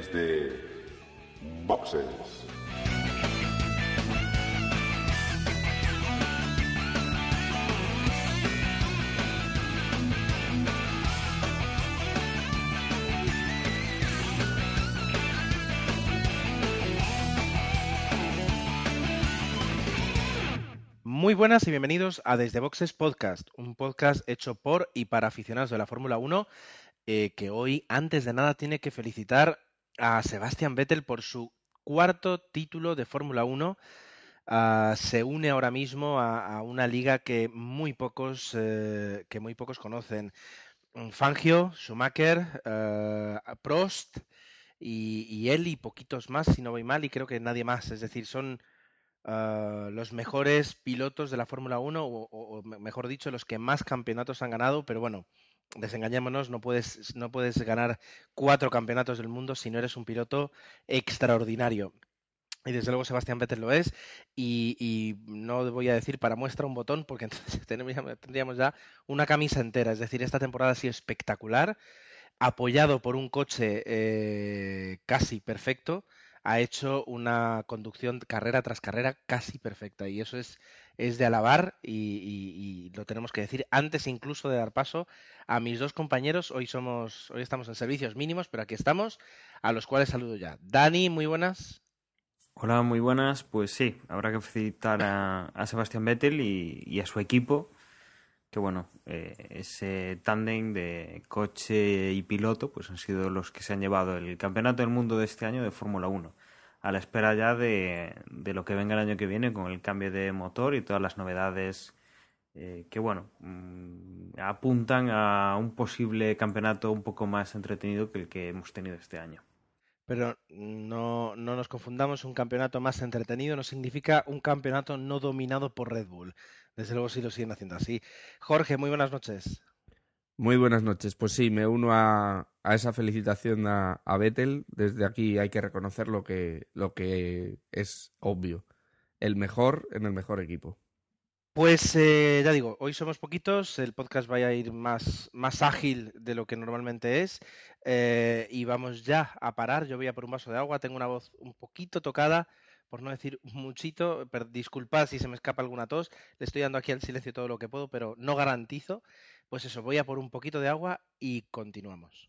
desde Boxes. Muy buenas y bienvenidos a Desde Boxes Podcast, un podcast hecho por y para aficionados de la Fórmula 1, eh, que hoy, antes de nada, tiene que felicitar a Sebastian Vettel por su cuarto título de Fórmula 1. Ah, se une ahora mismo a, una liga que muy pocos, eh, que muy pocos conocen. Fangio, Schumacher, eh, Prost y, él y poquitos más, si no voy mal, y creo que nadie más. Es decir, son ah, los mejores pilotos de la Fórmula 1, o, o- o mejor dicho, los que más campeonatos han ganado, pero bueno, desengañémonos, no puedes, no puedes ganar cuatro campeonatos del mundo si no eres un piloto extraordinario. Y desde luego Sebastián Vettel lo es. Y, no voy a decir para muestra un botón, porque entonces tendríamos tendríamos ya una camisa entera. Es decir, esta temporada ha sido espectacular, apoyado por un coche eh, casi perfecto. Ha hecho una conducción carrera tras carrera casi perfecta. Y eso es, es de alabar y, lo tenemos que decir antes incluso de dar paso a mis dos compañeros. Hoy somos, hoy estamos en servicios mínimos, pero aquí estamos, a los cuales saludo ya. Dani, muy buenas. Hola, muy buenas. Pues sí, habrá que felicitar a, Sebastián Vettel y, y a su equipo, que bueno, eh, ese tándem de coche y piloto pues han sido los que se han llevado el campeonato del mundo de este año de Fórmula 1, a la espera ya de, de lo que venga el año que viene con el cambio de motor y todas las novedades eh, que bueno, mm, apuntan a un posible campeonato un poco más entretenido que el que hemos tenido este año. Pero no, no nos confundamos, un campeonato más entretenido no significa un campeonato no dominado por Red Bull. Desde luego sí lo siguen haciendo así. Jorge, muy buenas noches. Muy buenas noches. Pues sí, me uno a, a esa felicitación a, a Vettel. Desde aquí hay que reconocer lo que, lo que es obvio. El mejor en el mejor equipo. Pues eh, ya digo, hoy somos poquitos, el podcast va a ir más, más ágil de lo que normalmente es eh, y vamos ya a parar. Yo voy a por un vaso de agua, tengo una voz un poquito tocada, por no decir muchito, disculpad si se me escapa alguna tos, le estoy dando aquí al silencio todo lo que puedo, pero no garantizo. Pues eso, voy a por un poquito de agua y continuamos.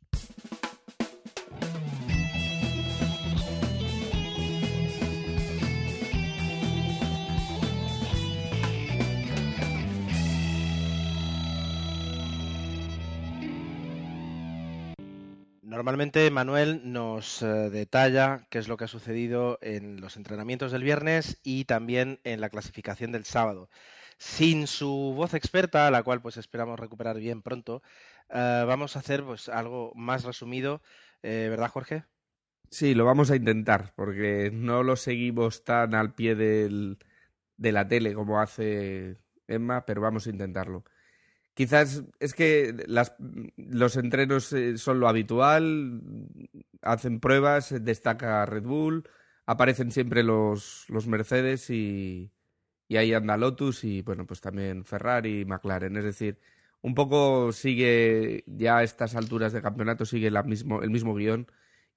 Normalmente Manuel nos eh, detalla qué es lo que ha sucedido en los entrenamientos del viernes y también en la clasificación del sábado. Sin su voz experta, la cual pues esperamos recuperar bien pronto, eh, vamos a hacer pues algo más resumido, eh, ¿verdad Jorge? Sí, lo vamos a intentar, porque no lo seguimos tan al pie del, de la tele como hace Emma, pero vamos a intentarlo. Quizás es que las, los entrenos eh, son lo habitual, hacen pruebas, destaca Red Bull, aparecen siempre los, los Mercedes y, y ahí anda Lotus y bueno, pues también Ferrari y McLaren. Es decir, un poco sigue ya a estas alturas de campeonato, sigue la mismo, el mismo guion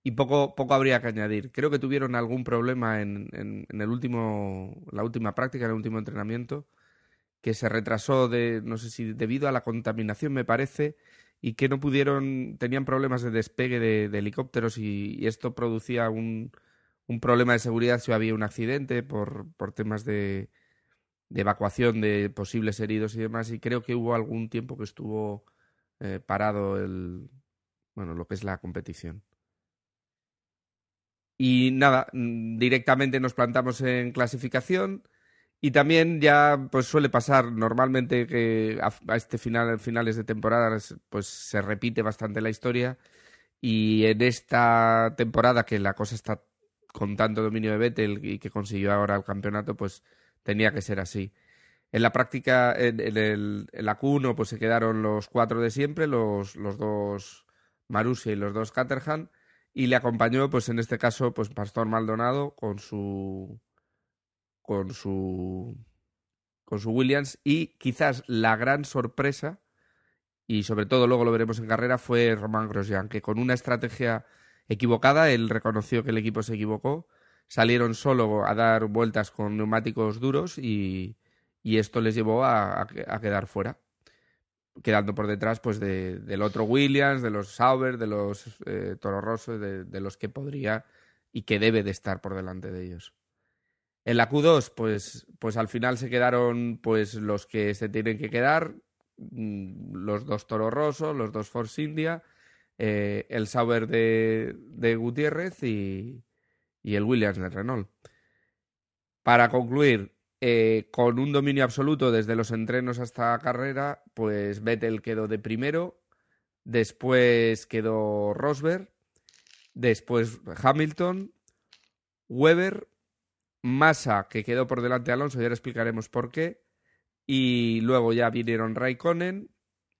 y poco, poco habría que añadir. Creo que tuvieron algún problema en, en, en el último, la última práctica, en el último entrenamiento que se retrasó de, no sé si debido a la contaminación, me parece, y que no pudieron, tenían problemas de despegue de, helicópteros y, esto producía un, un, problema de seguridad si había un accidente por, por temas de, de, evacuación de posibles heridos y demás, y creo que hubo algún tiempo que estuvo eh, parado el, bueno, lo que es la competición. Y nada, directamente nos plantamos en clasificación. Y también ya pues suele pasar normalmente que a, este final, finales de temporada, pues se repite bastante la historia. Y en esta temporada que la cosa está con tanto dominio de Vettel y que consiguió ahora el campeonato, pues tenía que ser así. En la práctica, en, en, el, en la Q1, pues se quedaron los cuatro de siempre, los, los dos Marussia y los dos Caterham, y le acompañó, pues en este caso, pues Pastor Maldonado con su con su con su Williams y quizás la gran sorpresa y sobre todo luego lo veremos en carrera fue Román Grosjean que con una estrategia equivocada. Él reconoció que el equipo se equivocó. Salieron solo a dar vueltas con neumáticos duros y, esto les llevó a, quedar fuera. Quedando por detrás pues del otro Williams, de los Sauber, de los eh, Toro Rosso, de, de los que podría y que debe de estar por delante de ellos. En la Q2, pues, pues al final se quedaron pues los que se tienen que quedar, mm, los dos Toro Rosso, los dos Force India, eh, el Sauber de, de Gutiérrez y, y, el Williams de Renault. Para concluir, eh, con un dominio absoluto desde los entrenos hasta carrera, pues Vettel quedó de primero, después quedó Rosberg, después Hamilton, Weber, Massa, que quedó por delante de Alonso, ya le explicaremos por qué. Y luego ya vinieron Raikkonen,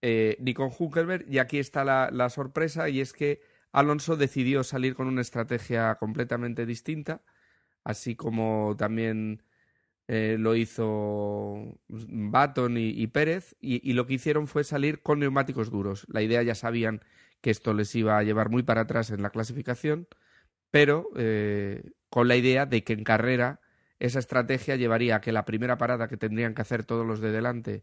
eh, Nico Hunkelberg, y aquí está la, sorpresa, y es que Alonso decidió salir con una estrategia completamente distinta, así como también eh, lo hizo Baton y, Pérez, y, lo que hicieron fue salir con neumáticos duros. La idea ya sabían que esto les iba a llevar muy para atrás en la clasificación, pero eh, con la idea de que en carrera esa estrategia llevaría a que la primera parada que tendrían que hacer todos los de delante,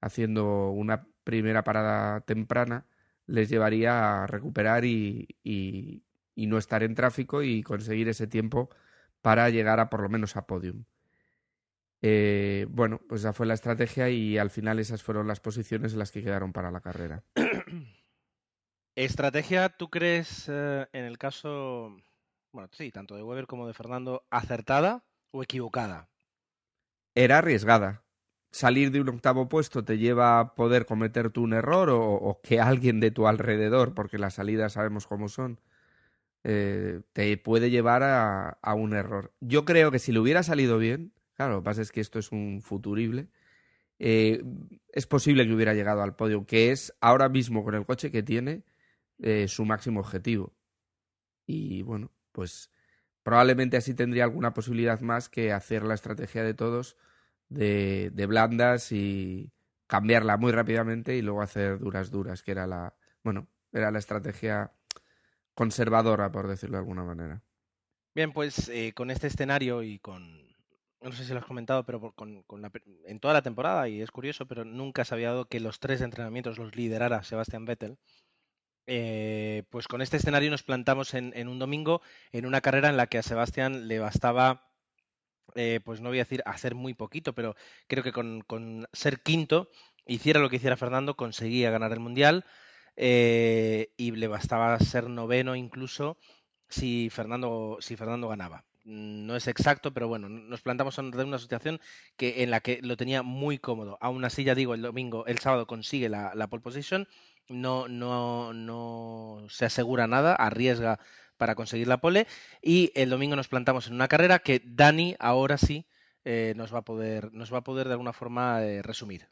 haciendo una primera parada temprana, les llevaría a recuperar y, y, no estar en tráfico y conseguir ese tiempo para llegar a por lo menos a podium. Eh, bueno, pues esa fue la estrategia y al final esas fueron las posiciones en las que quedaron para la carrera. ¿Estrategia, tú crees, eh, en el caso bueno, sí, tanto de Weber como de Fernando, acertada o equivocada? Era arriesgada. Salir de un octavo puesto te lleva a poder cometer un error o, que alguien de tu alrededor, porque las salidas sabemos cómo son, eh, te puede llevar a, un error. Yo creo que si le hubiera salido bien, claro, lo que pasa es que esto es un futurible, eh, es posible que hubiera llegado al podio, que es ahora mismo con el coche que tiene eh, su máximo objetivo. Y bueno, pues probablemente así tendría alguna posibilidad más que hacer la estrategia de todos de, blandas y cambiarla muy rápidamente y luego hacer duras duras, que era la, bueno, era la estrategia conservadora, por decirlo de alguna manera. Bien, pues eh, con este escenario y con, no sé si lo has comentado, pero con, en toda la temporada, y es curioso, pero nunca se había dado que los tres entrenamientos los liderara Sebastián Vettel. Eh, pues con este escenario nos plantamos en, un domingo en una carrera en la que a Sebastián le bastaba, eh, pues no voy a decir hacer muy poquito, pero creo que con, ser quinto, hiciera lo que hiciera Fernando, conseguía ganar el Mundial eh, y le bastaba ser noveno incluso si Fernando, si Fernando ganaba. No es exacto, pero bueno, nos plantamos en una situación que, en la que lo tenía muy cómodo. Aún así, ya digo, el domingo, el sábado consigue la, la pole position no, no, no se asegura nada, arriesga para conseguir la pole y el domingo nos plantamos en una carrera que Dani ahora sí eh, nos va a poder nos va a poder de alguna forma eh, resumir.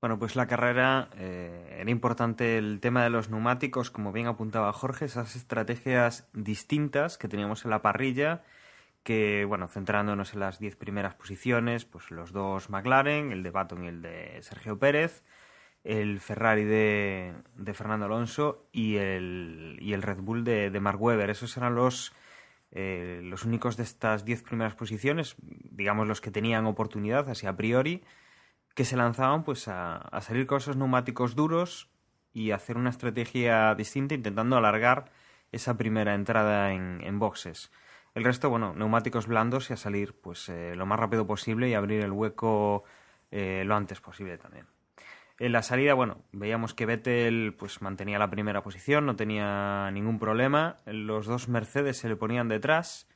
Bueno, pues la carrera eh, era importante el tema de los neumáticos, como bien apuntaba Jorge, esas estrategias distintas que teníamos en la parrilla, que, bueno, centrándonos en las diez primeras posiciones, pues los dos McLaren, el de Baton y el de Sergio Pérez, el Ferrari de, Fernando Alonso y el, y el Red Bull de, de Mark Webber. Esos eran los, eh, los únicos de estas diez primeras posiciones, digamos los que tenían oportunidad, así a priori, que se lanzaban pues a, salir con esos neumáticos duros y hacer una estrategia distinta intentando alargar esa primera entrada en, boxes. El resto, bueno, neumáticos blandos y a salir pues eh, lo más rápido posible y abrir el hueco eh, lo antes posible también. En la salida, bueno, veíamos que Vettel pues mantenía la primera posición, no tenía ningún problema. Los dos Mercedes se le ponían detrás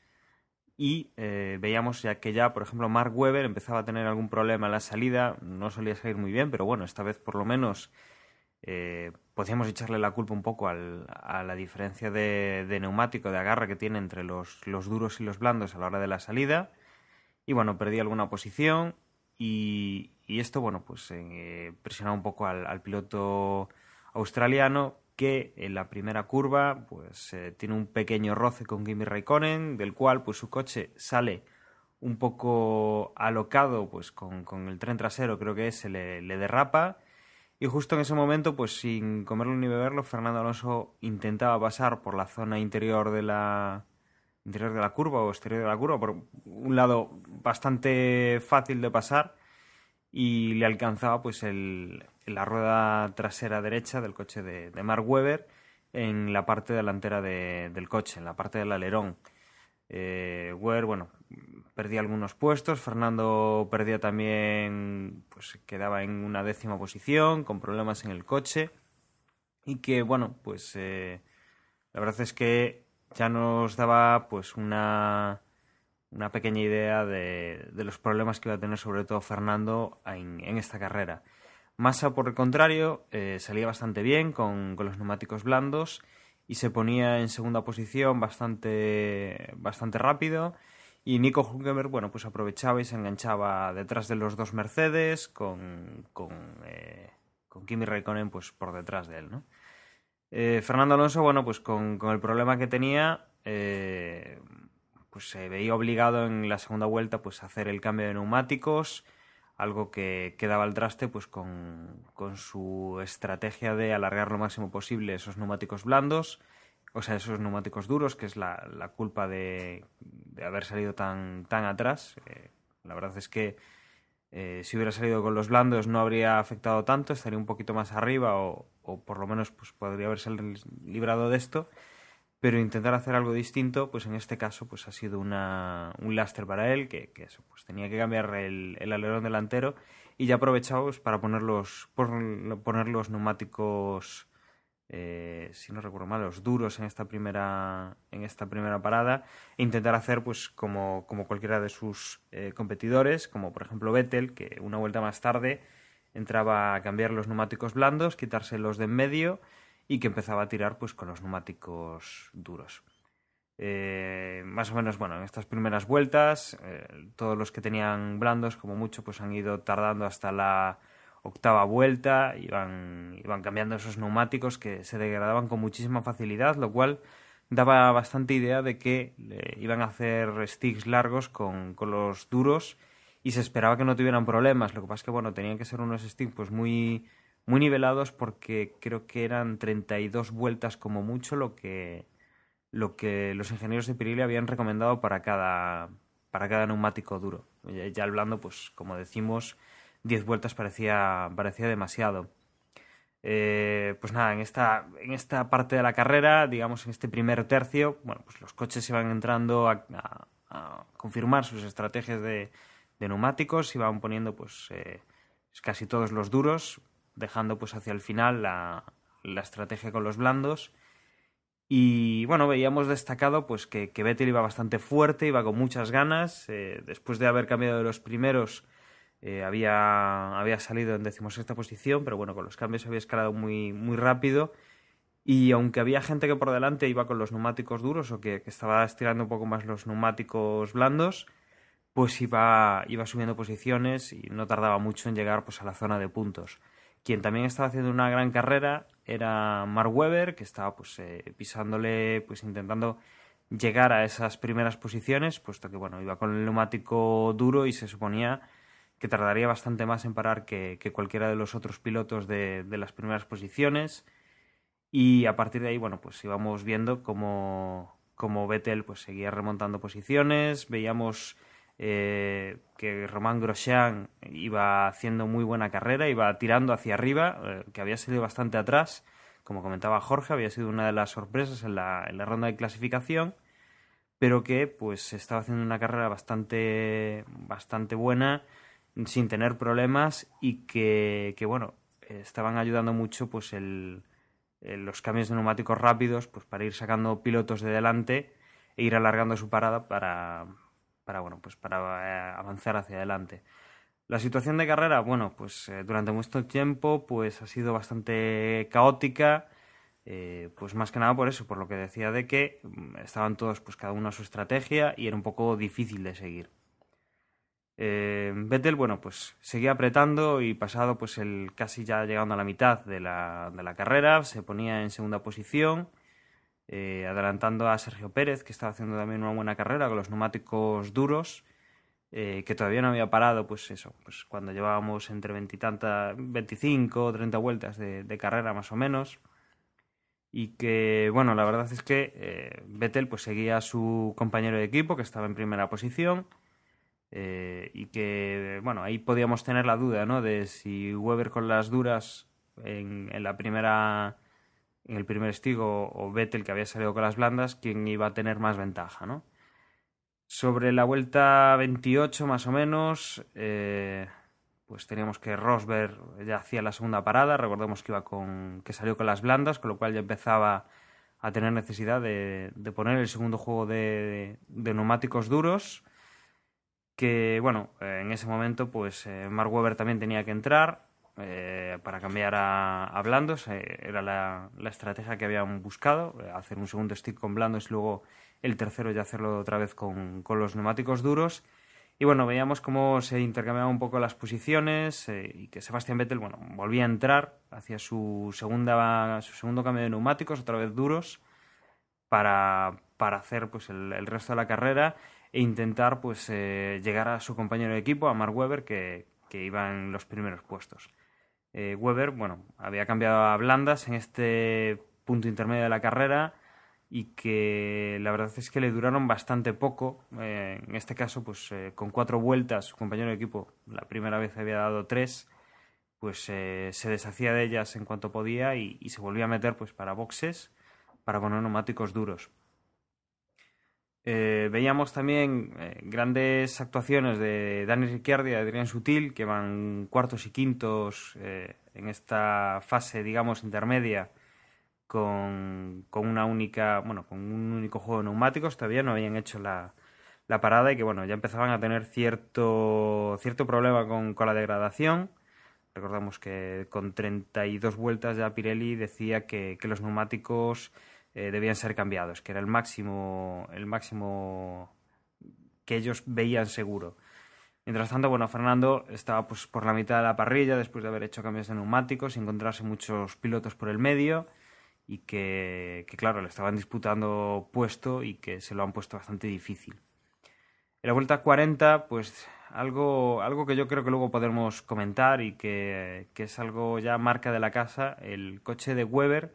y eh, veíamos ya que ya, por ejemplo, Mark Webber empezaba a tener algún problema en la salida, no solía salir muy bien, pero bueno, esta vez por lo menos eh, podíamos echarle la culpa un poco a la diferencia de, de, neumático, de agarre que tiene entre los, los duros y los blandos a la hora de la salida. Y bueno, perdí alguna posición y, esto, bueno, pues eh, presionaba un poco al, piloto australiano que en la primera curva pues eh, tiene un pequeño roce con Kimi Raikkonen, del cual pues su coche sale un poco alocado pues con, el tren trasero creo que se le, derrapa. Y justo en ese momento, pues sin comerlo ni beberlo, Fernando Alonso intentaba pasar por la zona interior de la interior de la curva o exterior de la curva, por un lado bastante fácil de pasar y le alcanzaba pues el, la rueda trasera derecha del coche de, de Mark Webber en la parte delantera del coche, en la parte del alerón. Eh, Webber, bueno, perdía algunos puestos, Fernando perdía también, pues quedaba en una décima posición, con problemas en el coche, y que, bueno, pues eh, la verdad es que ya nos daba pues una, una pequeña idea de, de, los problemas que iba a tener sobre todo Fernando en, esta carrera. Massa, por el contrario, eh, salía bastante bien con, con, los neumáticos blandos y se ponía en segunda posición bastante, bastante rápido. Y Nico Hülkenberg, bueno, pues aprovechaba y se enganchaba detrás de los dos Mercedes con, con, eh, con Kimi Raikkonen pues por detrás de él, ¿no? Eh, Fernando Alonso, bueno, pues con, el problema que tenía, eh, pues se veía obligado en la segunda vuelta pues a hacer el cambio de neumáticos, algo que, que daba al traste pues con, su estrategia de alargar lo máximo posible esos neumáticos blandos, o sea, esos neumáticos duros, que es la, culpa de, haber salido tan, tan atrás. Eh, la verdad es que eh, si hubiera salido con los blandos no habría afectado tanto, estaría un poquito más arriba o, o por lo menos pues, podría haberse librado de esto. Pero intentar hacer algo distinto, pues en este caso pues ha sido una, un lastre para él, que, que eso, pues tenía que cambiar el, alerón delantero y ya aprovechamos pues, para poner los, poner los neumáticos, eh, si no recuerdo mal, los duros en esta primera, en esta primera parada e intentar hacer pues como, como cualquiera de sus eh, competidores, como por ejemplo Vettel, que una vuelta más tarde entraba a cambiar los neumáticos blandos, quitarse los de en medio y que empezaba a tirar pues con los neumáticos duros. Eh, más o menos, bueno, en estas primeras vueltas, eh, todos los que tenían blandos, como mucho, pues han ido tardando hasta la octava vuelta, iban, iban cambiando esos neumáticos que se degradaban con muchísima facilidad, lo cual daba bastante idea de que eh, iban a hacer sticks largos con, con, los duros y se esperaba que no tuvieran problemas. Lo que pasa es que, bueno, tenían que ser unos sticks pues muy muy nivelados porque creo que eran 32 vueltas como mucho lo que, lo que los ingenieros de Pirelli habían recomendado para cada, para cada neumático duro. Ya hablando, pues como decimos, 10 vueltas parecía, parecía demasiado. Eh, pues nada, en esta, en esta parte de la carrera, digamos en este primer tercio, bueno, pues los coches iban entrando a, a, confirmar sus estrategias de, de, neumáticos, iban poniendo pues eh, casi todos los duros, dejando pues hacia el final la, la estrategia con los blandos. Y bueno, veíamos destacado pues que, que Vettel iba bastante fuerte, iba con muchas ganas. Eh, después de haber cambiado de los primeros, eh, había, había salido en decimosexta posición, pero bueno, con los cambios había escalado muy, muy rápido. Y aunque había gente que por delante iba con los neumáticos duros o que, estaba estirando un poco más los neumáticos blandos, pues iba, iba subiendo posiciones y no tardaba mucho en llegar pues, a la zona de puntos. Quien también estaba haciendo una gran carrera era Mark Webber, que estaba pues eh, pisándole, pues intentando llegar a esas primeras posiciones, puesto que bueno, iba con el neumático duro y se suponía que tardaría bastante más en parar que, que cualquiera de los otros pilotos de, de, las primeras posiciones. Y a partir de ahí, bueno, pues íbamos viendo cómo, cómo Vettel pues seguía remontando posiciones, veíamos eh, que Román Grosjean iba haciendo muy buena carrera, iba tirando hacia arriba, eh, que había salido bastante atrás, como comentaba Jorge, había sido una de las sorpresas en la, en la ronda de clasificación, pero que pues estaba haciendo una carrera bastante, bastante buena, sin tener problemas y que, que bueno, estaban ayudando mucho pues el, los cambios de neumáticos rápidos pues para ir sacando pilotos de delante e ir alargando su parada para, para, bueno, pues para eh, avanzar hacia adelante. La situación de carrera, bueno, pues eh, durante mucho tiempo pues ha sido bastante caótica, eh, pues más que nada por eso, por lo que decía de que mm, estaban todos pues cada uno a su estrategia y era un poco difícil de seguir. Eh, Vettel, bueno, pues seguía apretando y pasado pues el casi ya llegando a la mitad de la, de la carrera, se ponía en segunda posición eh, adelantando a Sergio Pérez, que estaba haciendo también una buena carrera con los neumáticos duros. eh, que todavía no había parado, pues eso, pues cuando llevábamos entre 20 25 o 30 vueltas de, carrera más o menos. Y que, bueno, la verdad es que eh, Vettel pues seguía a su compañero de equipo, que estaba en primera posición. Eh, y que, bueno, ahí podíamos tener la duda, ¿no? De si Weber con las duras en, la primera en el primer estigo o Vettel que había salido con las blandas, quién iba a tener más ventaja, ¿no? Sobre la vuelta 28 más o menos, eh, pues teníamos que Rosberg ya hacía la segunda parada, recordemos que iba con que salió con las blandas, con lo cual ya empezaba a tener necesidad de, poner el segundo juego de, neumáticos duros, que bueno, en ese momento pues eh, Mark Webber también tenía que entrar eh, para cambiar a, blandos, era la, estrategia que habían buscado, hacer un segundo stick con blandos y luego el tercero ya hacerlo otra vez con, los neumáticos duros. Y bueno, veíamos cómo se intercambiaban un poco las posiciones eh, y que Sebastián Vettel, bueno, volvía a entrar hacia su, segunda, su segundo cambio de neumáticos, otra vez duros, para, para hacer pues el, resto de la carrera e intentar pues eh, llegar a su compañero de equipo, a Mark Webber, que, que iba en los primeros puestos. Eh, Webber, bueno, había cambiado a blandas en este punto intermedio de la carrera y que la verdad es que le duraron bastante poco. Eh, en este caso, pues eh, con cuatro vueltas, su compañero de equipo la primera vez había dado tres, pues eh, se deshacía de ellas en cuanto podía y, se volvía a meter pues para boxes, para poner neumáticos duros. Veíamos también grandes actuaciones de Dani Ricciardi y Adrián Sutil, que van cuartos y quintos en esta fase, digamos, intermedia con, una única, bueno, con un único juego de neumáticos, todavía no habían hecho la, la parada y que bueno, ya empezaban a tener cierto, cierto problema con, con la degradación. Recordamos que con 32 vueltas ya Pirelli decía que, que los neumáticos eh, debían ser cambiados, que era el máximo, el máximo que ellos veían seguro. Mientras tanto, bueno, Fernando estaba pues por la mitad de la parrilla después de haber hecho cambios de neumáticos y encontrarse muchos pilotos por el medio y que, claro, le estaban disputando puesto y que se lo han puesto bastante difícil. En la vuelta 40, pues algo, algo que yo creo que luego podemos comentar y que, es algo ya marca de la casa, el coche de Weber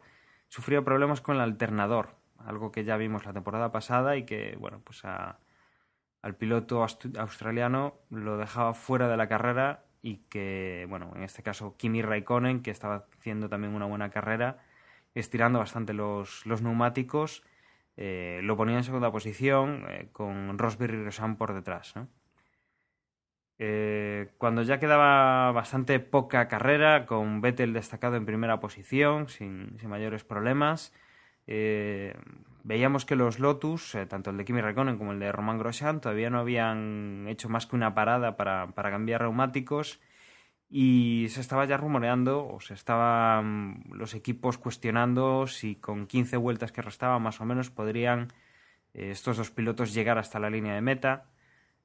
sufrió problemas con el alternador, algo que ya vimos la temporada pasada y que, bueno, pues al piloto australiano lo dejaba fuera de la carrera y que, bueno, en este caso Kimi Raikkonen, que estaba haciendo también una buena carrera, estirando bastante los, neumáticos. Eh, lo ponía en segunda posición eh, con Rosberg y Rosan por detrás. Eh, cuando ya quedaba bastante poca carrera, con Vettel destacado en primera posición, sin, mayores problemas, veíamos que los Lotus, tanto el de Kimi Raikkonen como el de Roman Grosjean, todavía no habían hecho más que una parada para, para cambiar neumáticos y se estaba ya rumoreando o se estaban los equipos cuestionando si con 15 vueltas que restaban más o menos podrían eh, estos dos pilotos llegar hasta la línea de meta.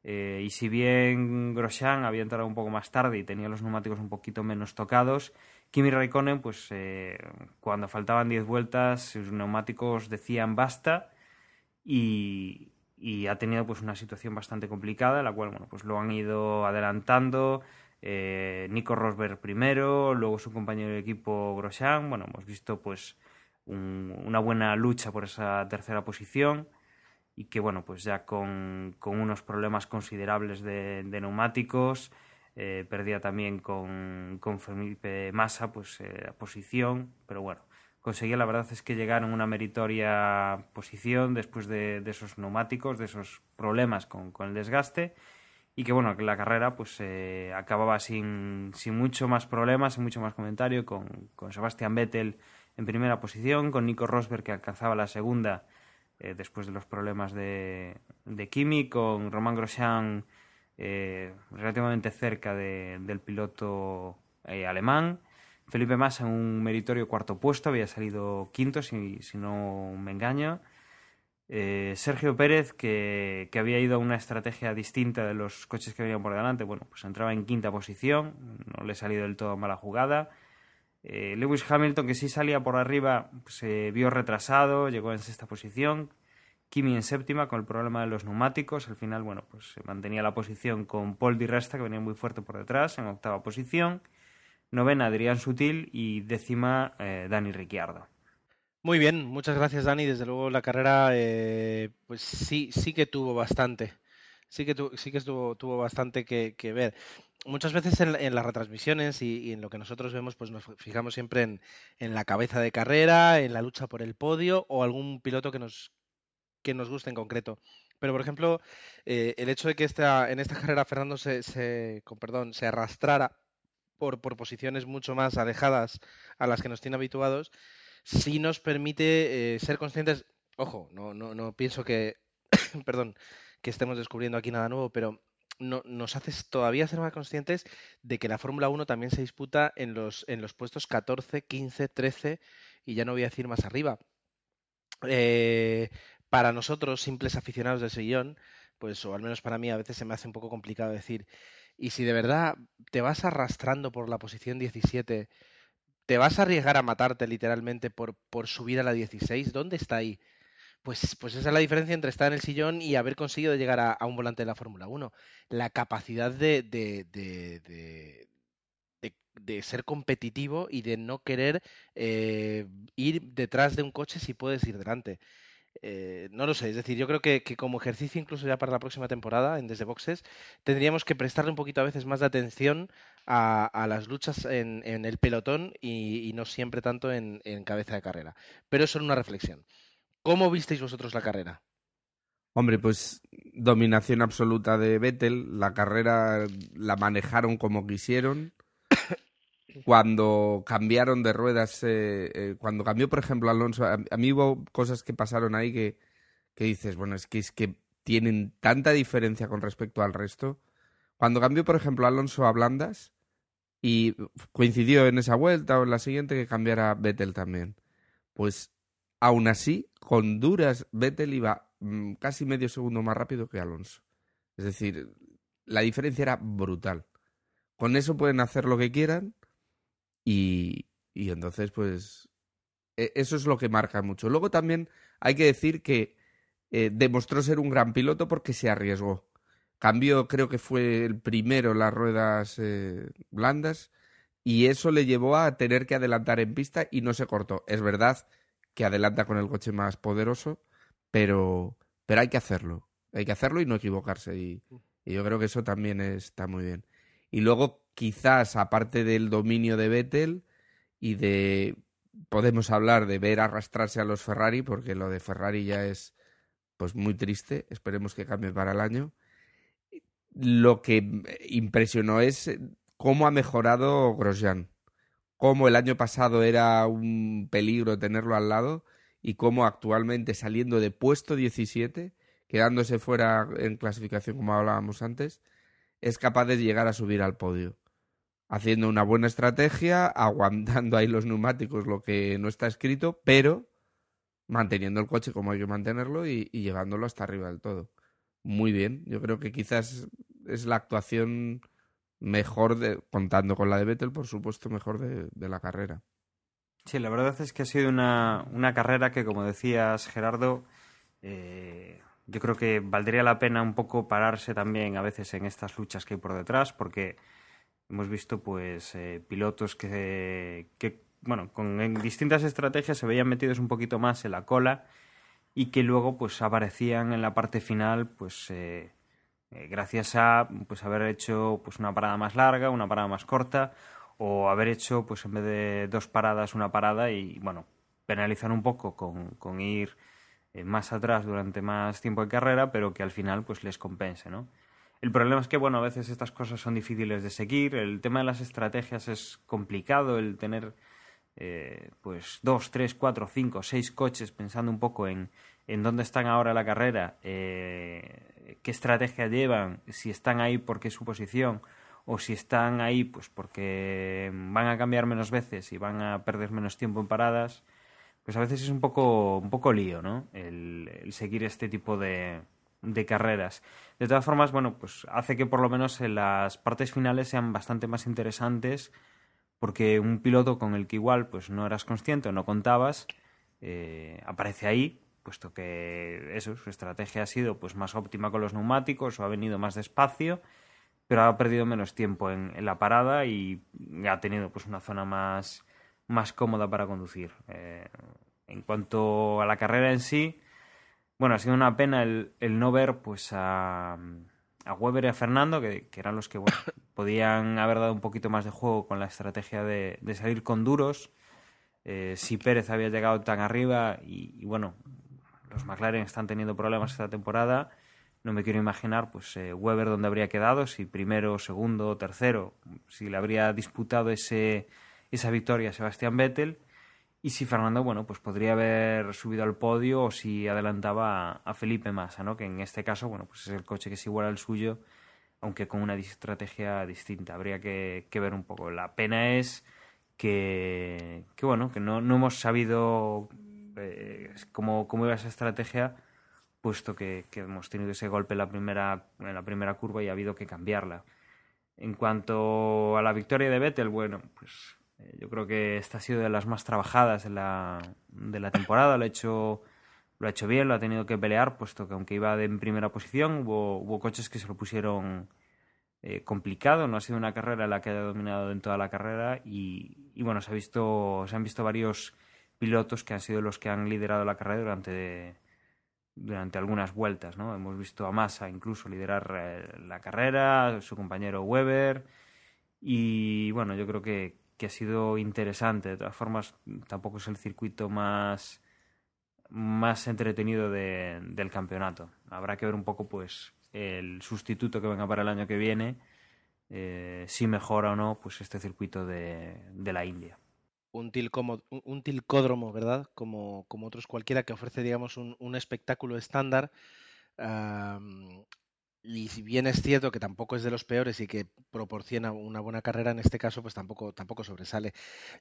Eh, y si bien Grosjean había entrado un poco más tarde y tenía los neumáticos un poquito menos tocados, Kimi Raikkonen, pues eh, cuando faltaban 10 vueltas, sus neumáticos decían basta y, ha tenido pues una situación bastante complicada, la cual bueno, pues lo han ido adelantando eh, Nico Rosberg primero, luego su compañero de equipo Grosjean. Bueno, hemos visto pues una buena lucha por esa tercera posición y que bueno, pues ya con, unos problemas considerables de, neumáticos, eh, perdía también con, con Felipe Massa pues eh, la posición, pero bueno, conseguía la verdad es que llegar en una meritoria posición después de, esos neumáticos, de esos problemas con, con el desgaste y que bueno, que la carrera pues eh, acababa sin, sin mucho más problemas, sin mucho más comentario, con, con Sebastian Vettel en primera posición, con Nico Rosberg que alcanzaba la segunda eh, después de los problemas de, de Kimi, con Romain Grosjean eh, relativamente cerca de, del piloto alemán, Felipe Massa en un meritorio cuarto puesto, había salido quinto si, si no me engaño, eh, Sergio Pérez, que, había ido a una estrategia distinta de los coches que venían por delante, bueno, pues entraba en quinta posición, no le ha salido del todo mala jugada. Eh, Lewis Hamilton, que sí salía por arriba, se vio retrasado, llegó en sexta posición. Kimi en séptima con el problema de los neumáticos. Al final, bueno, pues se mantenía la posición con Paul Di Resta, que venía muy fuerte por detrás, en octava posición. Novena, Adrián Sutil y décima, eh, Dani Ricciardo. Muy bien, muchas gracias Dani. Desde luego la carrera, eh, pues sí, sí que tuvo bastante. Sí que, sí que tuvo bastante que, ver. Muchas veces en, las retransmisiones y, en lo que nosotros vemos, pues nos fijamos siempre en, en, la cabeza de carrera, en la lucha por el podio o algún piloto que nos, que nos guste en concreto. Pero, por ejemplo, eh, el hecho de que esta, en esta carrera Fernando se, se, con perdón, se arrastrara por, por posiciones mucho más alejadas a las que nos tiene habituados, sí nos permite eh, ser conscientes, ojo, no, no, no pienso que, perdón, que estemos descubriendo aquí nada nuevo, pero no, nos hace todavía ser más conscientes de que la Fórmula 1 también se disputa en los, en los puestos 14, 15, 13 y ya no voy a decir más arriba. Eh, para nosotros, simples aficionados del sillón, pues, o al menos para mí, a veces se me hace un poco complicado decir, y si de verdad te vas arrastrando por la posición 17 ¿Te vas a arriesgar a matarte literalmente por, por subir a la 16? ¿Dónde está ahí? Pues, pues esa es la diferencia entre estar en el sillón y haber conseguido llegar a, un volante de la Fórmula 1. La capacidad de, de, de, de, ser competitivo y de no querer eh, ir detrás de un coche si puedes ir delante. Eh, no lo sé, es decir, yo creo que, como ejercicio incluso ya para la próxima temporada en Desde Boxes tendríamos que prestarle un poquito a veces más de atención a, las luchas en, el pelotón y, no siempre tanto en, cabeza de carrera. Pero es solo una reflexión. ¿Cómo visteis vosotros la carrera? Hombre, pues dominación absoluta de Vettel, la carrera la manejaron como quisieron cuando cambiaron de ruedas, eh, eh, cuando cambió, por ejemplo, Alonso, a, mí hubo cosas que pasaron ahí que, que dices, bueno, es que es que tienen tanta diferencia con respecto al resto. Cuando cambió, por ejemplo, Alonso a blandas y coincidió en esa vuelta o en la siguiente que cambiara Vettel también. Pues aún así, con duras, Vettel iba mm, casi medio segundo más rápido que Alonso. Es decir, la diferencia era brutal. Con eso pueden hacer lo que quieran y, y entonces, pues, e, eso es lo que marca mucho. Luego también hay que decir que eh, demostró ser un gran piloto porque se arriesgó. Cambió, creo que fue el primero las ruedas eh, blandas y eso le llevó a tener que adelantar en pista y no se cortó. Es verdad que adelanta con el coche más poderoso, pero, pero hay que hacerlo. Hay que hacerlo y no equivocarse. Y, y yo creo que eso también está muy bien. Y luego quizás, aparte del dominio de Vettel y de, podemos hablar de ver arrastrarse a los Ferrari, porque lo de Ferrari ya es pues muy triste, esperemos que cambie para el año. Lo que impresionó es cómo ha mejorado Grosjean, cómo el año pasado era un peligro tenerlo al lado y cómo actualmente saliendo de puesto 17, quedándose fuera en clasificación como hablábamos antes, es capaz de llegar a subir al podio haciendo una buena estrategia, aguantando ahí los neumáticos lo que no está escrito, pero manteniendo el coche como hay que mantenerlo y, llevándolo hasta arriba del todo. Muy bien, yo creo que quizás es la actuación mejor, de, contando con la de Vettel, por supuesto, mejor de, la carrera. Sí, la verdad es que ha sido una, una carrera que, como decías, Gerardo, eh, yo creo que valdría la pena un poco pararse también a veces en estas luchas que hay por detrás, porque hemos visto pues eh, pilotos que, que, bueno, con en distintas estrategias se veían metidos un poquito más en la cola y que luego pues aparecían en la parte final pues eh, eh, gracias a pues haber hecho pues una parada más larga, una parada más corta o haber hecho pues en vez de dos paradas una parada y bueno penalizar un poco con, con ir más atrás durante más tiempo de carrera pero que al final pues les compense, ¿no? El problema es que, bueno, a veces estas cosas son difíciles de seguir. El tema de las estrategias es complicado, el tener eh, pues dos, tres, cuatro, cinco, seis coches pensando un poco en, en dónde están ahora la carrera, eh, qué estrategia llevan, si están ahí porque es su posición o si están ahí pues porque van a cambiar menos veces y van a perder menos tiempo en paradas, pues a veces es un poco, un poco lío, ¿no? el seguir este tipo de, de carreras. De todas formas, bueno, pues hace que por lo menos en las partes finales sean bastante más interesantes porque un piloto con el que igual pues no eras consciente o no contabas eh, aparece ahí puesto que eso, su estrategia ha sido pues más óptima con los neumáticos o ha venido más despacio, pero ha perdido menos tiempo en, la parada y ha tenido pues una zona más, más cómoda para conducir. Eh, en cuanto a la carrera en sí, bueno, ha sido una pena el, no ver pues a, a Weber y a Fernando, que, eran los que podían haber dado un poquito más de juego con la estrategia de, de salir con duros. Eh, si Pérez había llegado tan arriba y, y bueno, los McLaren están teniendo problemas esta temporada. No me quiero imaginar, pues, eh, Weber dónde habría quedado, si primero, segundo, tercero, si le habría disputado ese, esa victoria a Sebastián Vettel. Y si Fernando, bueno, pues podría haber subido al podio o si adelantaba a, Felipe Massa, ¿no? Que en este caso, bueno, pues es el coche que es igual al suyo, aunque con una estrategia distinta. Habría que, ver un poco. La pena es que, que bueno, que no, no hemos sabido eh, cómo, cómo, iba esa estrategia, puesto que, hemos tenido ese golpe en la, primera, en la primera curva y ha habido que cambiarla. En cuanto a la victoria de Vettel, bueno, pues eh, yo creo que esta ha sido de las más trabajadas de la, de la temporada. Lo ha, hecho, lo ha hecho bien, lo ha tenido que pelear, puesto que aunque iba en primera posición, hubo, hubo coches que se lo pusieron eh, complicado. No ha sido una carrera en la que haya dominado en toda la carrera y, y bueno, se, ha visto, se han visto varios pilotos que han sido los que han liderado la carrera durante, durante algunas vueltas. ¿no? Hemos visto a Massa incluso liderar eh, la carrera, su compañero Weber. Y bueno, yo creo que, que, ha sido interesante. De todas formas, tampoco es el circuito más, más entretenido de, del campeonato. Habrá que ver un poco pues el sustituto que venga para el año que viene, eh, si mejora o no pues este circuito de, de la India un, un tilcódromo, ¿verdad? Como, otros cualquiera que ofrece, digamos, un, espectáculo estándar. y si bien es cierto que tampoco es de los peores y que proporciona una buena carrera, en este caso, pues tampoco, tampoco sobresale.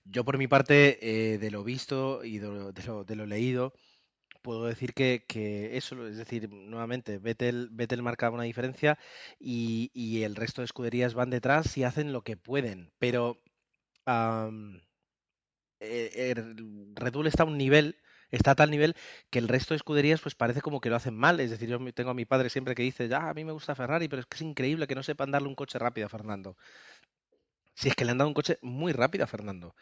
Yo, por mi parte, eh, de lo visto y de lo, de lo, leído, puedo decir que, eso, es decir, nuevamente, Vettel, Vettel marca una diferencia y, el resto de escuderías van detrás y hacen lo que pueden. Pero eh, el Red Bull está a un nivel, está a tal nivel que el resto de escuderías pues parece como que lo hacen mal. Es decir, yo tengo a mi padre siempre que dice, ya, a mí me gusta Ferrari, pero es que es increíble que no sepan darle un coche rápido a Fernando. Si es que le han dado un coche muy rápido a Fernando.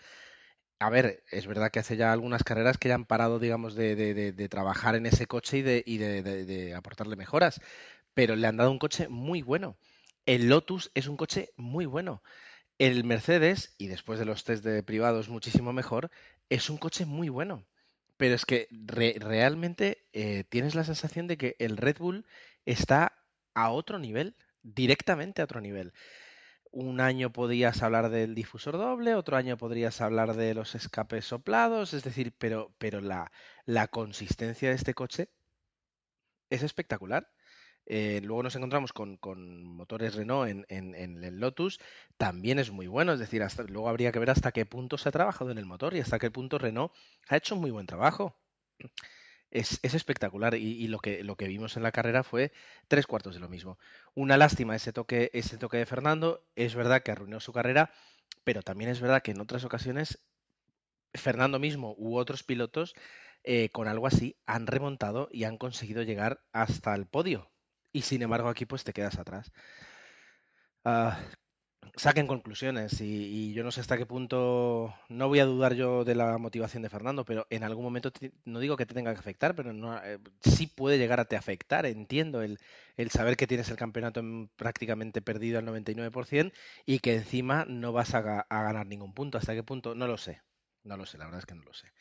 A ver, es verdad que hace ya algunas carreras que ya han parado, digamos, de, trabajar en ese coche y de, aportarle mejoras, pero le han dado un coche muy bueno. El Lotus es un coche muy bueno. El Mercedes, y después de los test de privados muchísimo mejor, es un coche muy bueno. Pero es que realmente eh, tienes la sensación de que el Red Bull está a otro nivel, directamente a otro nivel. Un año podías hablar del difusor doble, otro año podrías hablar de los escapes soplados, es decir, pero, pero la, la consistencia de este coche es espectacular. Eh, luego nos encontramos con, motores Renault en, el Lotus, también es muy bueno, es decir, hasta, luego habría que ver hasta qué punto se ha trabajado en el motor y hasta qué punto Renault ha hecho un muy buen trabajo. Es, espectacular y, lo, que, lo que vimos en la carrera fue tres cuartos de lo mismo. Una lástima ese toque, ese toque de Fernando, es verdad que arruinó su carrera, pero también es verdad que en otras ocasiones Fernando mismo u otros pilotos eh, con algo así han remontado y han conseguido llegar hasta el podio y sin embargo aquí pues te quedas atrás. Ah, saquen conclusiones y, yo no sé hasta qué punto, no voy a dudar yo de la motivación de Fernando, pero en algún momento no digo que te tenga que afectar, pero no, eh, sí puede llegar a te afectar, entiendo el, el saber que tienes el campeonato prácticamente perdido al 99% y que encima no vas a, ganar ningún punto. ¿Hasta qué punto? No lo sé, no lo sé, la verdad es que no lo sé.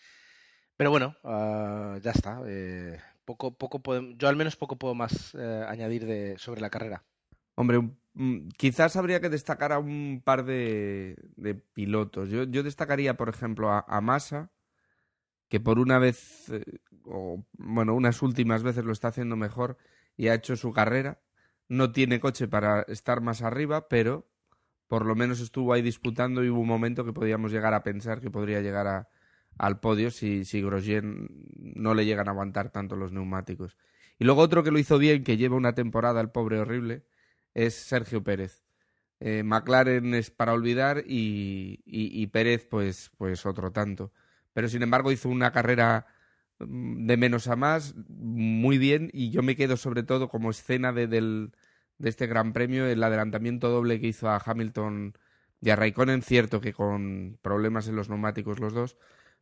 Pero bueno, ah, ya está. Eh, poco, poco yo al menos poco puedo más eh, añadir de, sobre la carrera. Hombre, quizás habría que destacar a un par de, pilotos. Yo, yo, destacaría, por ejemplo, a, a Massa, que por una vez, eh, o bueno, unas últimas veces lo está haciendo mejor y ha hecho su carrera. No tiene coche para estar más arriba, pero por lo menos estuvo ahí disputando y hubo un momento que podíamos llegar a pensar que podría llegar a, al podio si, si Grosjean no le llegan a aguantar tanto los neumáticos. Y luego otro que lo hizo bien, que lleva una temporada el pobre horrible, es Sergio Pérez. Eh, McLaren es para olvidar y, y, Pérez pues, pues otro tanto. Pero sin embargo hizo una carrera mm, de menos a más, muy bien, y yo me quedo sobre todo como escena de, del, de este Gran Premio, el adelantamiento doble que hizo a Hamilton y a Raikkonen, cierto que con problemas en los neumáticos los dos,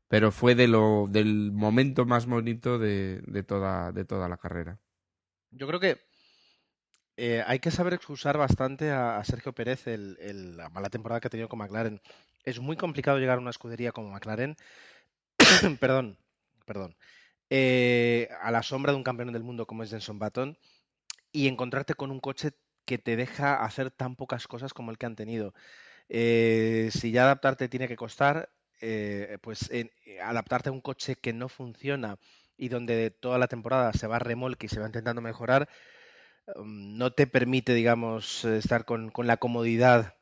pero fue de lo, del momento más bonito de, de, toda, de toda la carrera. Yo creo que eh, hay que saber excusar bastante a, Sergio Pérez el, el, la mala temporada que ha tenido con McLaren. Es muy complicado llegar a una escudería como McLaren. perdón, perdón. Eh, a la sombra de un campeón del mundo como es Jenson Button y encontrarte con un coche que te deja hacer tan pocas cosas como el que han tenido. Eh, si ya adaptarte tiene que costar, eh, pues eh, adaptarte a un coche que no funciona y donde toda la temporada se va remolque y se va intentando mejorar, um, no te permite, digamos, estar con, la comodidad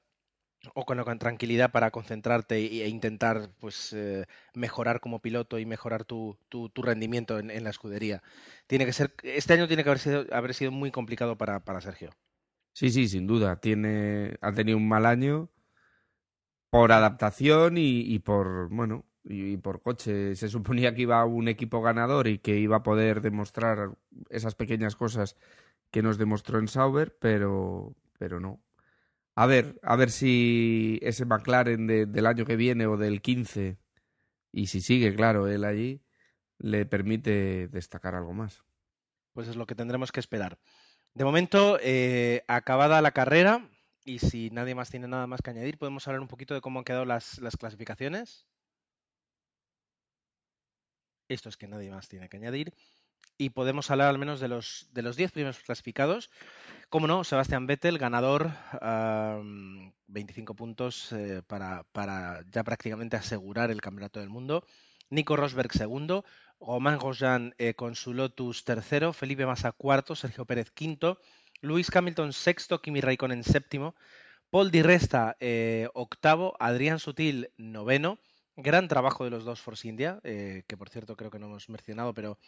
o con la tranquilidad para concentrarte e intentar pues eh, mejorar como piloto y mejorar tu, rendimiento en, en, la escudería. Tiene que ser, este año tiene que haber sido, haber sido muy complicado para, para Sergio. Sí, sí, sin duda. Tiene, ha tenido un mal año por adaptación y, por, bueno, y, y, por coche. Se suponía que iba un equipo ganador y que iba a poder demostrar esas pequeñas cosas que nos demostró en Sauber, pero, pero no. A ver, a ver si ese McLaren de, del año que viene o del 15, y si sigue, claro, él allí, le permite destacar algo más. Pues es lo que tendremos que esperar. De momento, eh, acabada la carrera, y si nadie más tiene nada más que añadir, podemos hablar un poquito de cómo han quedado las, las clasificaciones. Esto es que nadie más tiene que añadir. Y podemos hablar al menos de los, de los 10 primeros clasificados. Como no, Sebastián Vettel, ganador, um, 25 puntos eh, para, para, ya prácticamente asegurar el campeonato del mundo. Nico Rosberg, segundo. Romain Grosjean eh, con su Lotus, tercero. Felipe Massa, cuarto. Sergio Pérez, quinto. Luis Hamilton, sexto. Kimi Raikkonen, séptimo. Paul Di Resta, eh, octavo. Adrián Sutil, noveno. Gran trabajo de los dos Force India, eh, que por cierto creo que no hemos mencionado, pero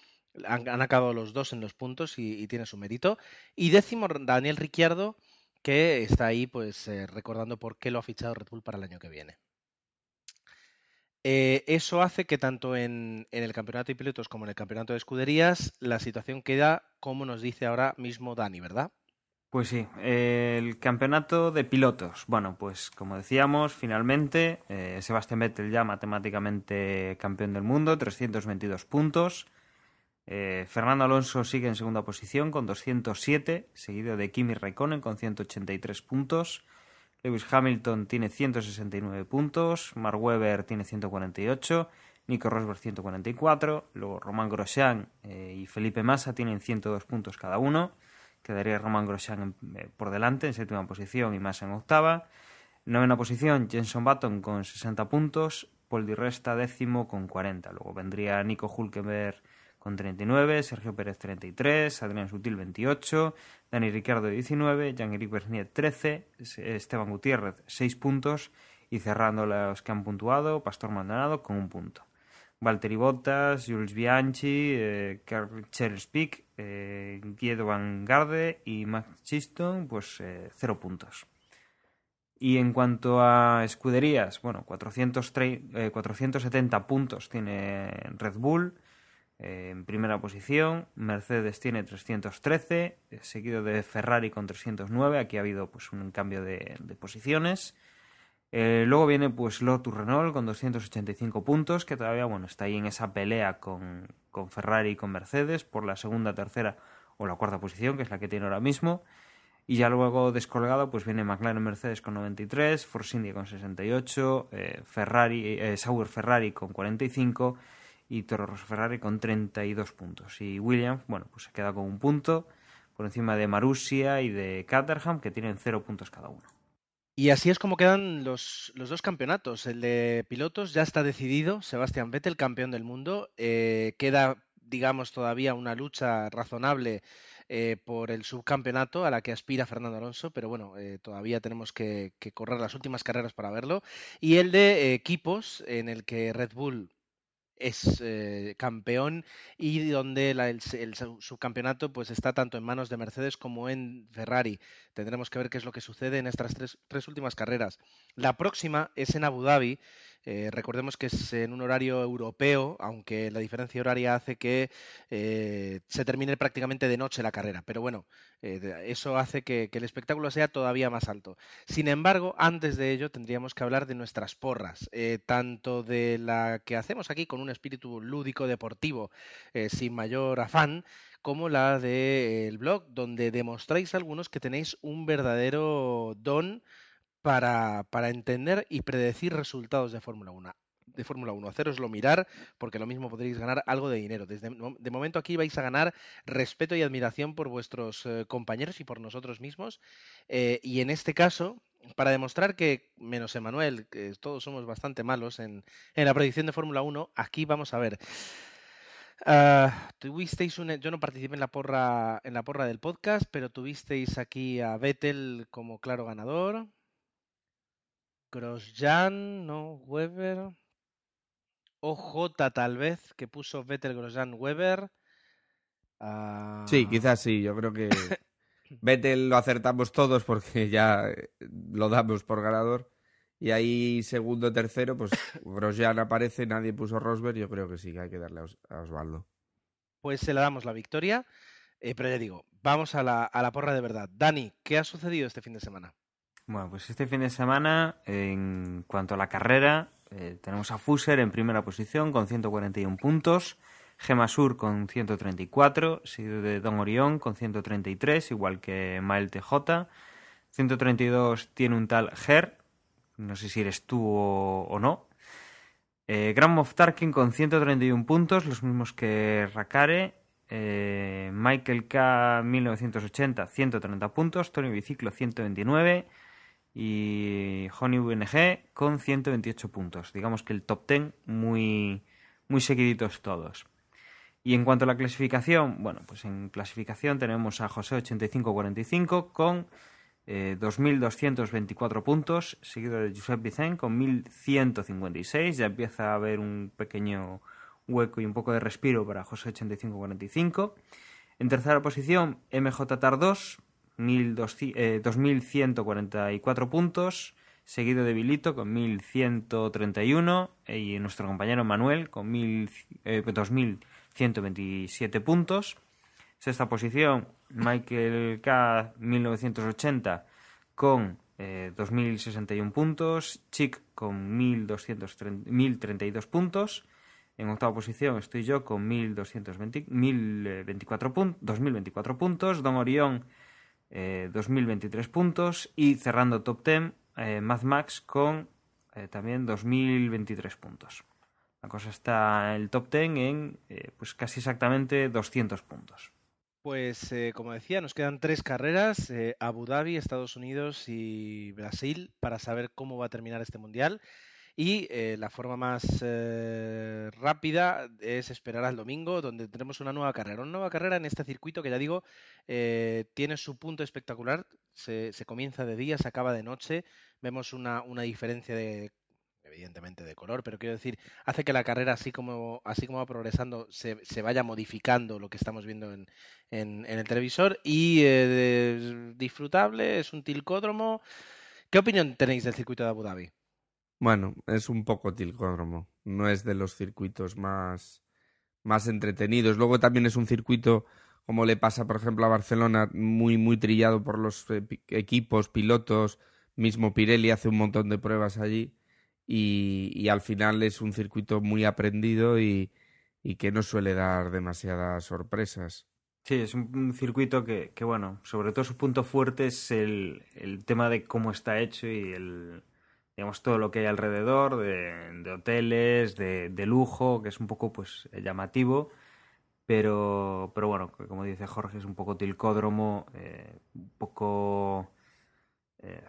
han, acabado los dos en los puntos y, y, tiene su mérito. Y décimo, Daniel Ricciardo, que está ahí pues eh, recordando por qué lo ha fichado Red Bull para el año que viene. Eh, eso hace que tanto en, el campeonato de pilotos como en el campeonato de escuderías la situación queda como nos dice ahora mismo Dani, ¿verdad? Pues sí, el campeonato de pilotos. Bueno, pues como decíamos, finalmente eh, Sebastián Vettel ya matemáticamente campeón del mundo, 322 puntos. Eh, Fernando Alonso sigue en segunda posición con 207, seguido de Kimi Raikkonen con 183 puntos. Lewis Hamilton tiene 169 puntos, Mark Webber tiene 148, Nico Rosberg 144, luego Román Grosjean eh, y Felipe Massa tienen 102 puntos cada uno quedaría Roman Grosjean eh, por delante en séptima posición y más en octava. Novena posición, Jenson Button con 60 puntos, Paul Di Resta décimo con 40. Luego vendría Nico Hulkenberg con 39, Sergio Pérez 33, Adrián Sutil 28, Dani Ricciardo 19, Jean-Éric Bernier 13, Esteban Gutiérrez 6 puntos y cerrando los que han puntuado, Pastor Maldonado con un punto. Valtteri Bottas, Jules Bianchi, eh, Charles Pick, eh, Guido Van Garde y Max Chiston, pues eh, cero puntos. Y en cuanto a escuderías, bueno, 430, 470 puntos tiene Red Bull eh, en primera posición, Mercedes tiene 313, seguido de Ferrari con 309, aquí ha habido pues un cambio de, posiciones. Eh, luego viene pues Lotus Renault con 285 puntos, que todavía bueno, está ahí en esa pelea con, con, Ferrari y con Mercedes por la segunda, tercera o la cuarta posición, que es la que tiene ahora mismo. Y ya luego descolgado pues viene McLaren Mercedes con 93, Force India con 68, eh, Ferrari, eh, Sauber Ferrari con 45 y Toro Rosso Ferrari con 32 puntos. Y Williams, bueno, pues se queda con un punto por encima de Marussia y de Caterham, que tienen cero puntos cada uno. Y así es como quedan los, los, dos campeonatos. El de pilotos ya está decidido. Sebastián Vettel, campeón del mundo. Eh, queda, digamos, todavía una lucha razonable eh, por el subcampeonato a la que aspira Fernando Alonso, pero bueno, eh, todavía tenemos que, correr las últimas carreras para verlo. Y el de equipos, en el que Red Bull es eh, campeón y donde la, el, el, subcampeonato pues está tanto en manos de Mercedes como en Ferrari. Tendremos que ver qué es lo que sucede en estas tres, tres últimas carreras. La próxima es en Abu Dhabi, Eh, recordemos que es en un horario europeo, aunque la diferencia horaria hace que eh, se termine prácticamente de noche la carrera. Pero bueno, eh, eso hace que, el espectáculo sea todavía más alto. Sin embargo, antes de ello tendríamos que hablar de nuestras porras, tanto de la que hacemos aquí con un espíritu lúdico deportivo, sin mayor afán, como la del blog, donde demostráis algunos que tenéis un verdadero don para, para entender y predecir resultados de Fórmula 1 de Fórmula 1. Haceroslo mirar, porque lo mismo podréis ganar algo de dinero. Desde, de momento aquí vais a ganar respeto y admiración por vuestros eh, compañeros y por nosotros mismos. Eh, y en este caso, para demostrar que, menos Emanuel, que todos somos bastante malos en, la predicción de Fórmula 1, aquí vamos a ver. Ah, tuvisteis un, yo no participé en la porra en la porra del podcast, pero tuvisteis aquí a Vettel como claro ganador. Grosjean, no, Weber. OJ tal vez, que puso Vettel, Grosjean, Weber. Sí, quizás sí, yo creo que Vettel lo acertamos todos porque ya eh, lo damos por ganador. Y ahí segundo, tercero, pues Grosjean aparece, nadie puso Rosberg, yo creo que sí, que hay que darle a Osvaldo. Pues se le damos la victoria, eh, pero ya digo, vamos a la, a la porra de verdad. Dani, ¿qué ha sucedido este fin de semana? Bueno, pues este fin de semana, en cuanto a la carrera, eh, tenemos a Fuser en primera posición con 141 puntos, Gemasur con 134, seguido de Don Orión con 133, igual que Mael TJ. 132 tiene un tal Ger no sé si eres tú o, no. Eh, Grand Moff Tarkin con 131 puntos, los mismos que Rakare. Eh, Michael K. 1980, 130 puntos. Tony Biciclo, 129. Y Honey VNG con 128 puntos. Digamos que el top 10 muy, muy seguiditos todos. Y en cuanto a la clasificación, bueno, pues en clasificación tenemos a José 8545 con 2.224 eh, puntos, seguido de Josep Vicen con 1.156. Ya empieza a haber un pequeño hueco y un poco de respiro para José 8545. En tercera posición, MJ Tar 2, 2.144 puntos, seguido de Vilito con 1.131 y nuestro compañero Manuel con 2.127 eh, puntos. Sexta posición, Michael K. 1980 con 2.061 eh, puntos. Chick con 1.232 puntos. En octava posición estoy yo con 1.224 puntos, 2.024 puntos. Don Orión, 2.023 eh, puntos. Y cerrando top 10, eh, Mad Max con también 2.023 puntos. La cosa está en el top 10 en pues casi exactamente 200 puntos. Pues eh, como decía, nos quedan tres carreras, eh, Abu Dhabi, Estados Unidos y Brasil, para saber cómo va a terminar este mundial. Y eh, la forma más rápida es esperar al domingo, donde tendremos una nueva carrera. Una nueva carrera en este circuito que ya digo, tiene su punto espectacular. Se, se, comienza de día, se acaba de noche. Vemos una, una diferencia de evidentemente de color, pero quiero decir, hace que la carrera, así como, así como va progresando, se, se vaya modificando lo que estamos viendo en, en, el televisor y eh, disfrutable, es un tilcódromo. ¿Qué opinión tenéis del circuito de Abu Dhabi? Bueno, es un poco tilcódromo, no es de los circuitos más, más entretenidos. Luego también es un circuito, como le pasa, por ejemplo, a Barcelona, muy, muy trillado por los eh, equipos, pilotos. Mismo Pirelli hace un montón de pruebas allí y, al final es un circuito muy aprendido y, que no suele dar demasiadas sorpresas. Sí, es un circuito que, que, bueno, sobre todo su punto fuerte es el, el, tema de cómo está hecho y el, digamos, todo lo que hay alrededor de, hoteles, de, lujo, que es un poco, pues, llamativo. Pero, pero bueno, como dice Jorge, es un poco tilcódromo, eh, un poco... Eh,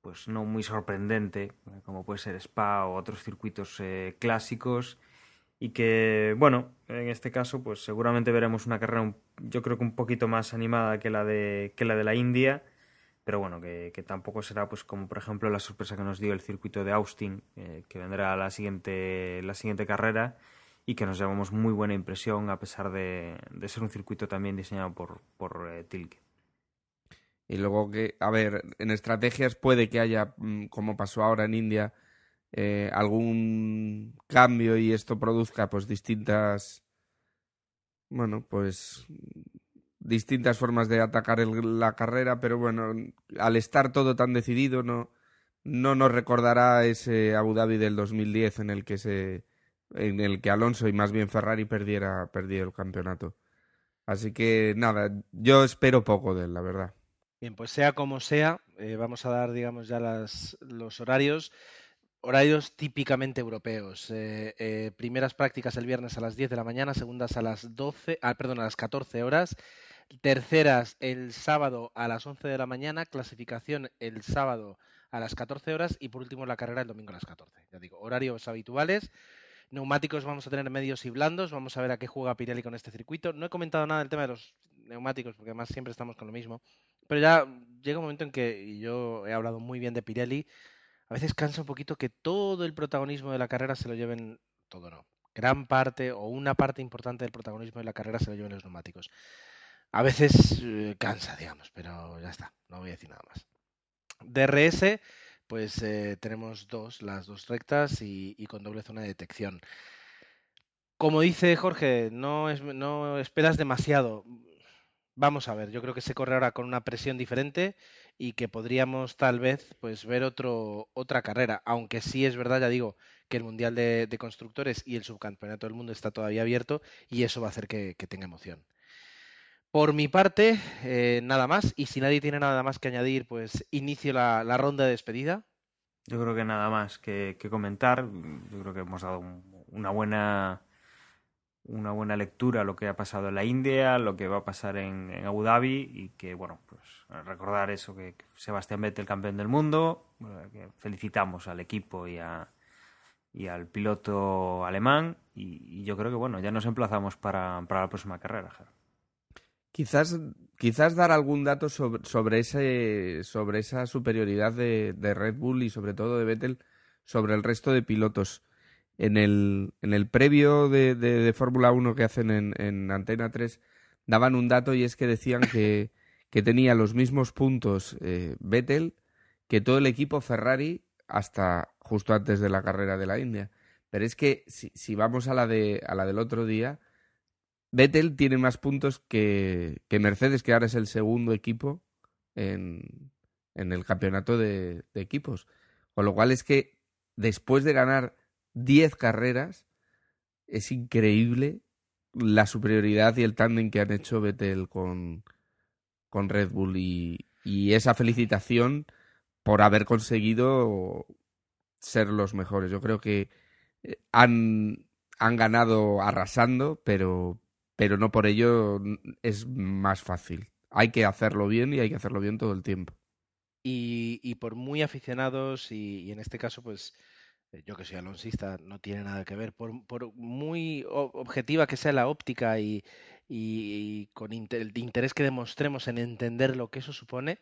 pues no muy sorprendente, como puede ser Spa o otros circuitos eh, clásicos, y que, bueno, en este caso, pues seguramente veremos una carrera, yo creo que un poquito más animada que la de, que la, de la India, pero bueno, que, tampoco será, pues como por ejemplo la sorpresa que nos dio el circuito de Austin, eh, que vendrá la siguiente, la siguiente carrera, y que nos llevamos muy buena impresión a pesar de, ser un circuito también diseñado por, por eh, Tilke. Y luego que, a ver, en estrategias puede que haya, mm, como pasó ahora en India, eh, algún cambio y esto produzca pues distintas bueno pues distintas formas de atacar la carrera pero bueno al estar todo tan decidido no no nos recordará ese Abu Dhabi del 2010 en el que se en el que Alonso y más bien Ferrari perdiera perdiera el campeonato así que nada yo espero poco de él la verdad bien pues sea como sea eh, vamos a dar digamos ya las, los horarios Horarios típicamente europeos. Eh, eh, primeras prácticas el viernes a las 10 de la mañana, segundas a las 12, ah, perdón, a las 14 horas. Terceras el sábado a las 11 de la mañana, clasificación el sábado a las 14 horas y por último la carrera el domingo a las 14. Ya digo, horarios habituales. Neumáticos vamos a tener medios y blandos. Vamos a ver a qué juega Pirelli con este circuito. No he comentado nada del tema de los neumáticos porque además siempre estamos con lo mismo. Pero ya llega un momento en que yo he hablado muy bien de Pirelli a veces cansa un poquito que todo el protagonismo de la carrera se lo lleven, todo no, gran parte o una parte importante del protagonismo de la carrera se lo lleven los neumáticos. A veces eh, cansa, digamos, pero ya está, no voy a decir nada más. DRS, pues eh, tenemos dos, las dos rectas y, con doble zona de detección. Como dice Jorge, no, es, no esperas demasiado. Vamos a ver, yo creo que se corre ahora con una presión diferente y que podríamos tal vez pues ver otro, otra carrera, aunque sí es verdad, ya digo, que el Mundial de, Constructores y el Subcampeonato del Mundo está todavía abierto y eso va a hacer que, tenga emoción. Por mi parte, eh, nada más, y si nadie tiene nada más que añadir, pues inicio la, ronda de despedida. Yo creo que nada más que, que comentar, yo creo que hemos dado una buena una buena lectura lo que ha pasado en la India, lo que va a pasar en, Abu Dhabi y que, bueno, pues recordar eso, que, Sebastián Vettel, campeón del mundo, que felicitamos al equipo y, y al piloto alemán y, yo creo que, bueno, ya nos emplazamos para, la próxima carrera. Quizás, quizás dar algún dato sobre, sobre, ese, sobre esa superioridad de, de Red Bull y sobre todo de Vettel sobre el resto de pilotos en el, en el previo de, de, Fórmula 1 que hacen en, en, Antena 3 daban un dato y es que decían que, que tenía los mismos puntos eh, Vettel que todo el equipo Ferrari hasta justo antes de la carrera de la India. Pero es que si, si vamos a la, de, a la del otro día, Vettel tiene más puntos que, que Mercedes, que ahora es el segundo equipo en, en el campeonato de, equipos. Con lo cual es que después de ganar 10 carreras, es increíble la superioridad y el tándem que han hecho Vettel con, con Red Bull y, y esa felicitación por haber conseguido ser los mejores. Yo creo que eh, han, han ganado arrasando, pero, pero no por ello es más fácil. Hay que hacerlo bien y hay que hacerlo bien todo el tiempo. Y, y por muy aficionados y, y en este caso pues eh, yo que soy alonsista, no tiene nada que ver. Por, muy objetiva que sea la óptica y, con el interés que demostremos en entender lo que eso supone,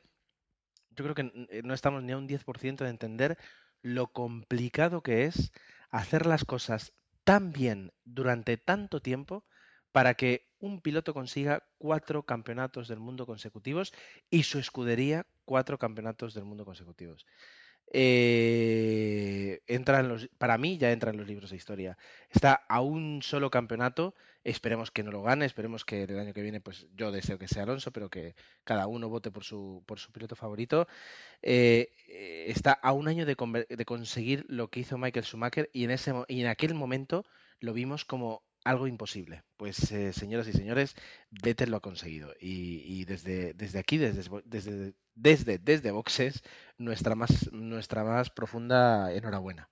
yo creo que eh, no estamos ni a un 10% de entender lo complicado que es hacer las cosas tan bien durante tanto tiempo para que un piloto consiga cuatro campeonatos del mundo consecutivos y su escudería cuatro campeonatos del mundo consecutivos eh, entra para mí ya entra en los libros de historia. Está a un solo campeonato, esperemos que no lo gane, esperemos que el año que viene, pues yo deseo que sea Alonso, pero que cada uno vote por su, por su piloto favorito. Eh, está a un año de, de, conseguir lo que hizo Michael Schumacher y en, ese, y en aquel momento lo vimos como algo imposible. Pues, eh, señoras y señores, Vettel lo ha conseguido. Y, desde, aquí, desde, desde, desde, desde Boxes, nuestra más, nuestra más profunda enhorabuena.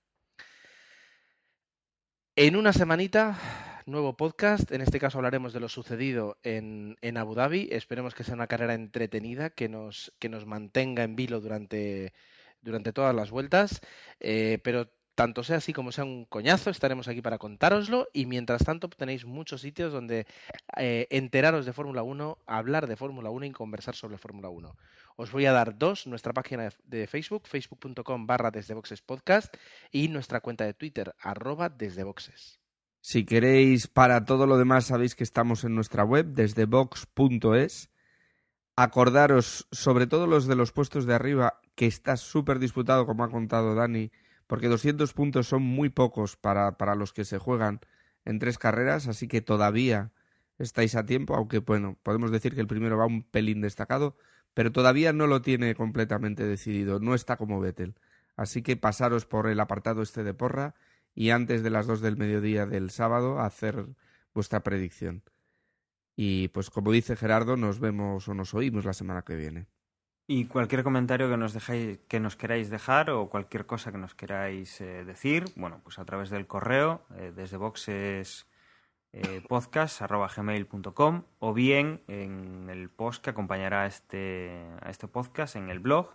En una semanita, nuevo podcast. En este caso hablaremos de lo sucedido en, en Abu Dhabi. Esperemos que sea una carrera entretenida, que nos, que nos mantenga en vilo durante, durante todas las vueltas. Eh, pero tanto sea así como sea un coñazo, estaremos aquí para contároslo y mientras tanto tenéis muchos sitios donde eh, enteraros de Fórmula 1, hablar de Fórmula 1 y conversar sobre Fórmula 1. Os voy a dar dos, nuestra página de Facebook, facebook.com barra desde boxes podcast y nuestra cuenta de Twitter, arroba desde boxes. Si queréis para todo lo demás sabéis que estamos en nuestra web desde box.es. Acordaros sobre todo los de los puestos de arriba que está súper disputado como ha contado Dani porque 200 puntos son muy pocos para, para los que se juegan en tres carreras, así que todavía estáis a tiempo, aunque bueno, podemos decir que el primero va un pelín destacado, pero todavía no lo tiene completamente decidido, no está como Vettel. Así que pasaros por el apartado este de porra y antes de las dos del mediodía del sábado hacer vuestra predicción. Y pues como dice Gerardo, nos vemos o nos oímos la semana que viene. Y cualquier comentario que nos dejáis, que nos queráis dejar o cualquier cosa que nos queráis eh, decir, bueno, pues a través del correo, eh, desde boxes eh, o bien en el post que acompañará a este, a este podcast en el blog.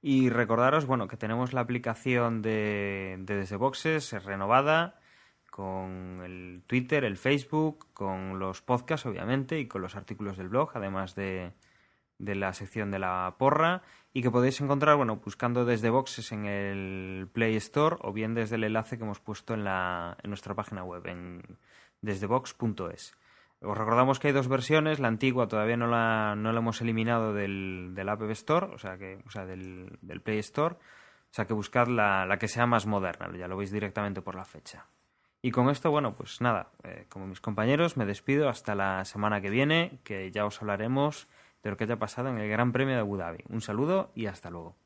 Y recordaros, bueno, que tenemos la aplicación de, de Desde Boxes renovada con el Twitter, el Facebook, con los podcasts, obviamente, y con los artículos del blog, además de, de la sección de la porra y que podéis encontrar, bueno, buscando desde boxes en el Play Store o bien desde el enlace que hemos puesto en, la, en nuestra página web, en desdebox.es. Os recordamos que hay dos versiones, la antigua todavía no la, no la hemos eliminado del, del App Store, o sea, que, o sea del, del Play Store, o sea que buscad la, la, que sea más moderna, ya lo veis directamente por la fecha. Y con esto, bueno, pues nada, eh, como mis compañeros, me despido hasta la semana que viene, que ya os hablaremos de lo que haya pasado en el Gran Premio de Abu Dhabi. Un saludo y hasta luego.